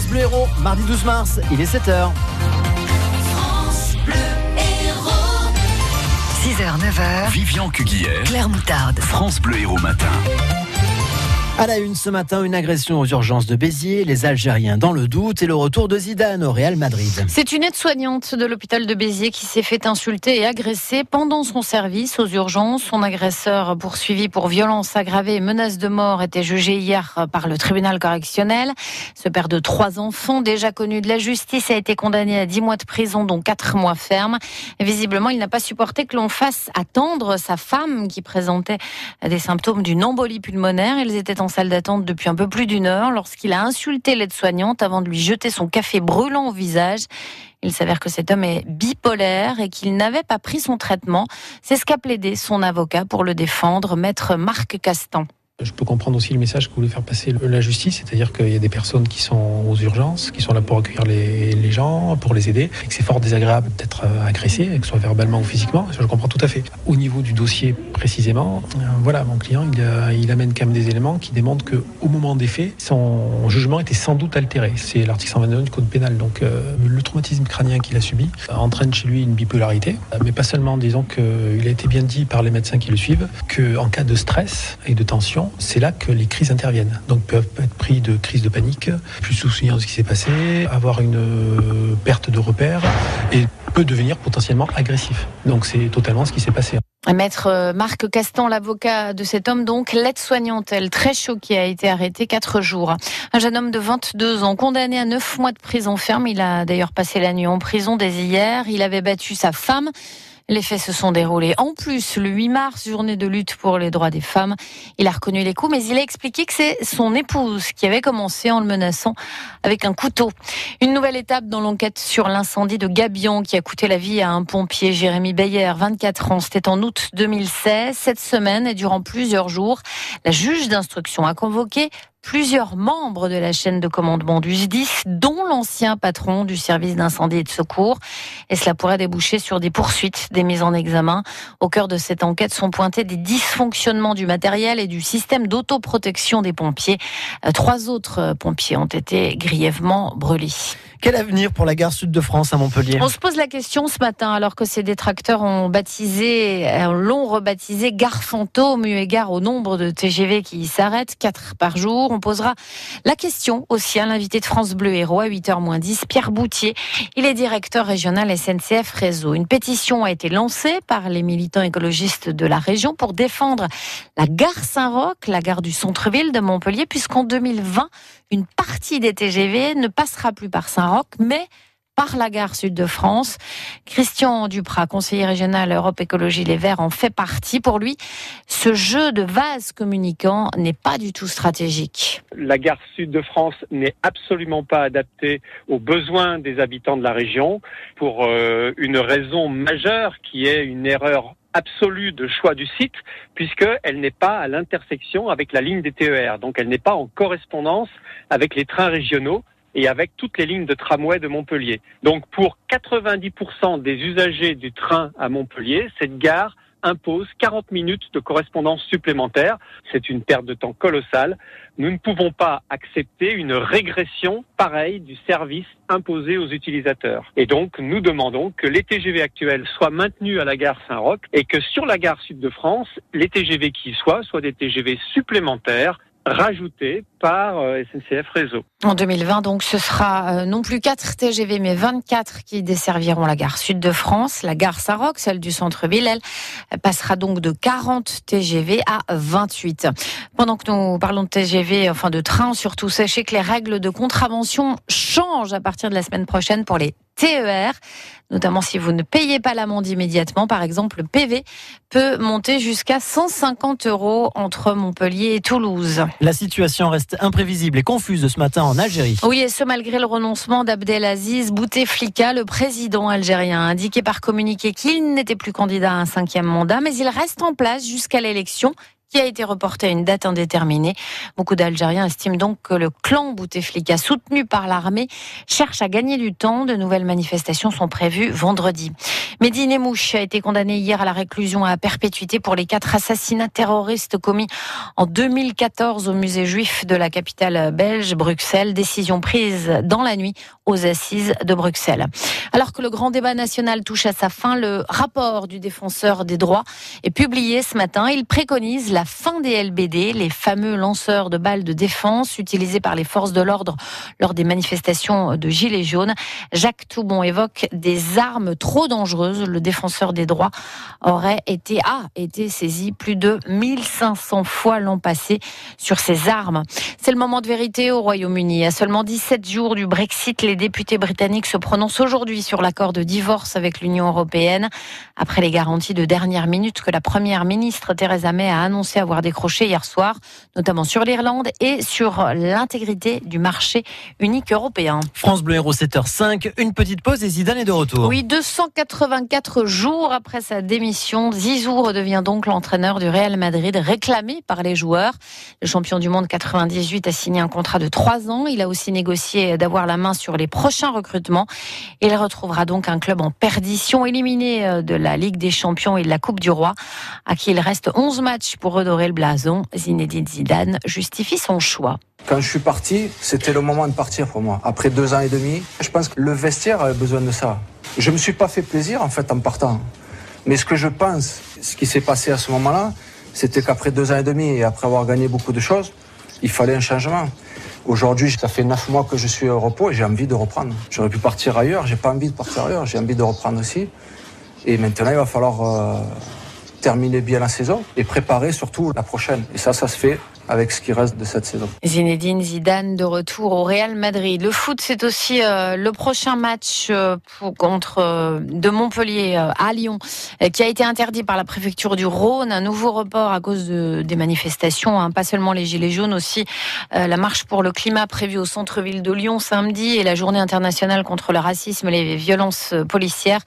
France Bleu Héros, mardi 12 mars, il est 7h. 6h, 9h. Vivian Cuguière, Claire Moutarde. France Bleu Héros Matin. À la une ce matin, une agression aux urgences de Béziers, les Algériens dans le doute et le retour de Zidane au Real Madrid. C'est une aide-soignante de l'hôpital de Béziers qui s'est fait insulter et agresser pendant son service aux urgences. Son agresseur poursuivi pour violence aggravée et menace de mort était jugé hier par le tribunal correctionnel. Ce père de trois enfants, déjà connu de la justice, a été condamné à 10 mois de prison, dont 4 mois ferme. Visiblement, il n'a pas supporté que l'on fasse attendre sa femme qui présentait des symptômes d'une embolie pulmonaire. Étaient en salle d'attente depuis un peu plus d'une heure lorsqu'il a insulté l'aide-soignante avant de lui jeter son café brûlant au visage. Il s'avère que cet homme est bipolaire et qu'il n'avait pas pris son traitement. C'est ce qu'a plaidé son avocat pour le défendre, maître Marc Castan. Je peux comprendre aussi le message que voulait faire passer la justice, c'est-à-dire qu'il y a des personnes qui sont aux urgences, qui sont là pour accueillir les, gens, pour les aider, et que c'est fort désagréable d'être agressé, que ce soit verbalement ou physiquement. Je comprends tout à fait. Au niveau du dossier précisément, euh, voilà, mon client, il, a, il, amène quand même des éléments qui démontrent que, au moment des faits, son jugement était sans doute altéré. C'est l'article 121 du code pénal. Donc, euh, le traumatisme crânien qu'il a subi entraîne chez lui une bipolarité, mais pas seulement. Disons qu'il a été bien dit par les médecins qui le suivent qu'en cas de stress et de tension, c'est là que les crises interviennent. Donc peuvent être pris de crises de panique, plus souvenir de ce qui s'est passé, avoir une euh, perte de repères et peut devenir potentiellement agressif. Donc c'est totalement ce qui s'est passé. Maître Marc Castan, l'avocat de cet homme, donc l'aide-soignante, elle très choquée, a été arrêtée quatre jours. Un jeune homme de 22 ans, condamné à 9 mois de prison ferme. Il a d'ailleurs passé la nuit en prison dès hier. Il avait battu sa femme. Les faits se sont déroulés en plus le 8 mars, journée de lutte pour les droits des femmes. Il a reconnu les coups, mais il a expliqué que c'est son épouse qui avait commencé en le menaçant avec un couteau. Une nouvelle étape dans l'enquête sur l'incendie de Gabion qui a coûté la vie à un pompier, Jérémy Bayer, 24 ans. C'était en août 2016. Cette semaine et durant plusieurs jours, la juge d'instruction a convoqué plusieurs membres de la chaîne de commandement du SDIS, dont l'ancien patron du service d'incendie et de secours. Et cela pourrait déboucher sur des poursuites, des mises en examen. Au cœur de cette enquête sont pointés des dysfonctionnements du matériel et du système d'autoprotection des pompiers. Trois autres pompiers ont été grièvement brûlés. Quel avenir pour la gare sud de France à Montpellier? On se pose la question ce matin, alors que ses détracteurs ont baptisé, l'ont rebaptisé gare fantôme, eu égard au nombre de TGV qui s'arrêtent, 4 par jour. On posera la question aussi à l'invité de France Bleu Héros à 8h moins 10, Pierre Boutier. Il est directeur régional SNCF Réseau. Une pétition a été lancée par les militants écologistes de la région pour défendre la gare Saint-Roch, la gare du centre-ville de Montpellier, puisqu'en 2020, une partie des TGV ne passera plus par Saint-Roch, mais par la gare sud de France. Christian Duprat, conseiller régional Europe Écologie Les Verts, en fait partie. Pour lui, ce jeu de vase communicant n'est pas du tout stratégique. La gare sud de France n'est absolument pas adaptée aux besoins des habitants de la région pour euh, une raison majeure qui est une erreur absolue de choix du site puisqu'elle n'est pas à l'intersection avec la ligne des TER. Donc elle n'est pas en correspondance avec les trains régionaux et avec toutes les lignes de tramway de Montpellier. Donc pour 90% des usagers du train à Montpellier, cette gare impose 40 minutes de correspondance supplémentaire. C'est une perte de temps colossale. Nous ne pouvons pas accepter une régression pareille du service imposé aux utilisateurs. Et donc, nous demandons que les TGV actuels soient maintenus à la gare Saint-Roch et que sur la gare Sud de France, les TGV qui y soient soient des TGV supplémentaires rajoutés par euh, SNCF Réseau. En 2020, donc, ce sera euh, non plus 4 TGV, mais 24 qui desserviront la gare sud de France. La gare Saroc, celle du centre-ville, elle passera donc de 40 TGV à 28. Pendant que nous parlons de TGV, enfin de train surtout, sachez que les règles de contravention changent à partir de la semaine prochaine pour les TER, notamment si vous ne payez pas l'amende immédiatement. Par exemple, le PV peut monter jusqu'à 150 euros entre Montpellier et Toulouse. La situation reste imprévisible et confuse ce matin en Algérie. Oui, et ce malgré le renoncement d'Abdelaziz Bouteflika, le président algérien, a indiqué par communiqué qu'il n'était plus candidat à un cinquième mandat, mais il reste en place jusqu'à l'élection qui a été reporté à une date indéterminée. Beaucoup d'Algériens estiment donc que le clan Bouteflika, soutenu par l'armée, cherche à gagner du temps. De nouvelles manifestations sont prévues vendredi. Mehdi Nemouche a été condamné hier à la réclusion à perpétuité pour les quatre assassinats terroristes commis en 2014 au musée juif de la capitale belge, Bruxelles. Décision prise dans la nuit aux assises de Bruxelles. Alors que le grand débat national touche à sa fin, le rapport du défenseur des droits est publié ce matin. Il préconise la fin des LBD, les fameux lanceurs de balles de défense utilisés par les forces de l'ordre lors des manifestations de Gilets jaunes. Jacques Toubon évoque des armes trop dangereuses. Le défenseur des droits aurait été, a été saisi plus de 1500 fois l'an passé sur ces armes. C'est le moment de vérité au Royaume-Uni. À seulement 17 jours du Brexit, les députés britanniques se prononcent aujourd'hui sur l'accord de divorce avec l'Union européenne. Après les garanties de dernière minute que la première ministre Theresa May a annoncé avoir décroché hier soir, notamment sur l'Irlande et sur l'intégrité du marché unique européen. France Bleu Héros 7h05, une petite pause et Zidane est de retour. Oui, 284 jours après sa démission, Zizou redevient donc l'entraîneur du Real Madrid, réclamé par les joueurs. Le champion du monde 98 a signé un contrat de 3 ans. Il a aussi négocié d'avoir la main sur les prochains recrutements. Il retrouvera donc un club en perdition, éliminé euh, de la Ligue des Champions et de la Coupe du Roi, à qui il reste 11 matchs pour redorer le blason. Zinedine Zidane justifie son choix. Quand je suis parti, c'était le moment de partir pour moi. Après deux ans et demi, je pense que le vestiaire avait besoin de ça. Je me suis pas fait plaisir en fait en partant. Mais ce que je pense, ce qui s'est passé à ce moment-là, c'était qu'après deux ans et demi et après avoir gagné beaucoup de choses, il fallait un changement. Aujourd'hui, ça fait neuf mois que je suis au repos et j'ai envie de reprendre. J'aurais pu partir ailleurs, j'ai pas envie de partir ailleurs, j'ai envie de reprendre aussi. Et maintenant, il va falloir euh, terminer bien la saison et préparer surtout la prochaine. Et ça, ça se fait avec ce qui reste de cette saison. Zinedine Zidane de retour au Real Madrid. Le foot, c'est aussi euh, le prochain match euh, pour, contre euh, de Montpellier euh, à Lyon, euh, qui a été interdit par la préfecture du Rhône. Un nouveau report à cause de, des manifestations, hein, pas seulement les gilets jaunes, aussi euh, la marche pour le climat prévue au centre-ville de Lyon samedi et la journée internationale contre le racisme et les violences policières.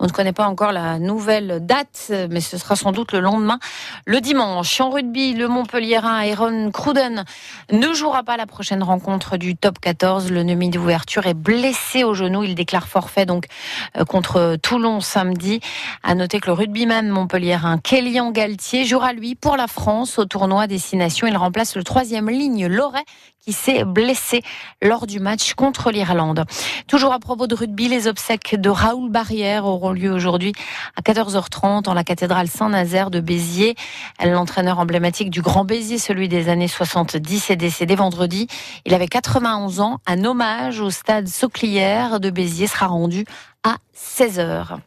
On ne connaît pas encore la nouvelle date, mais ce sera sans doute le lendemain, le dimanche. En rugby, le Montpellierin Cruden ne jouera pas la prochaine rencontre du top 14. Le demi d'ouverture est blessé au genou. Il déclare forfait donc euh, contre Toulon samedi. À noter que le rugbyman montpellierin Kélian Galtier jouera lui pour la France au tournoi Destination. Il remplace le troisième ligne Loret qui s'est blessé lors du match contre l'Irlande. Toujours à propos de rugby, les obsèques de Raoul Barrière auront lieu aujourd'hui à 14h30 en la cathédrale Saint-Nazaire de Béziers. L'entraîneur emblématique du Grand Béziers, celui des années 70, est décédé vendredi. Il avait 91 ans. Un hommage au stade Sauclière de Béziers sera rendu à 16h.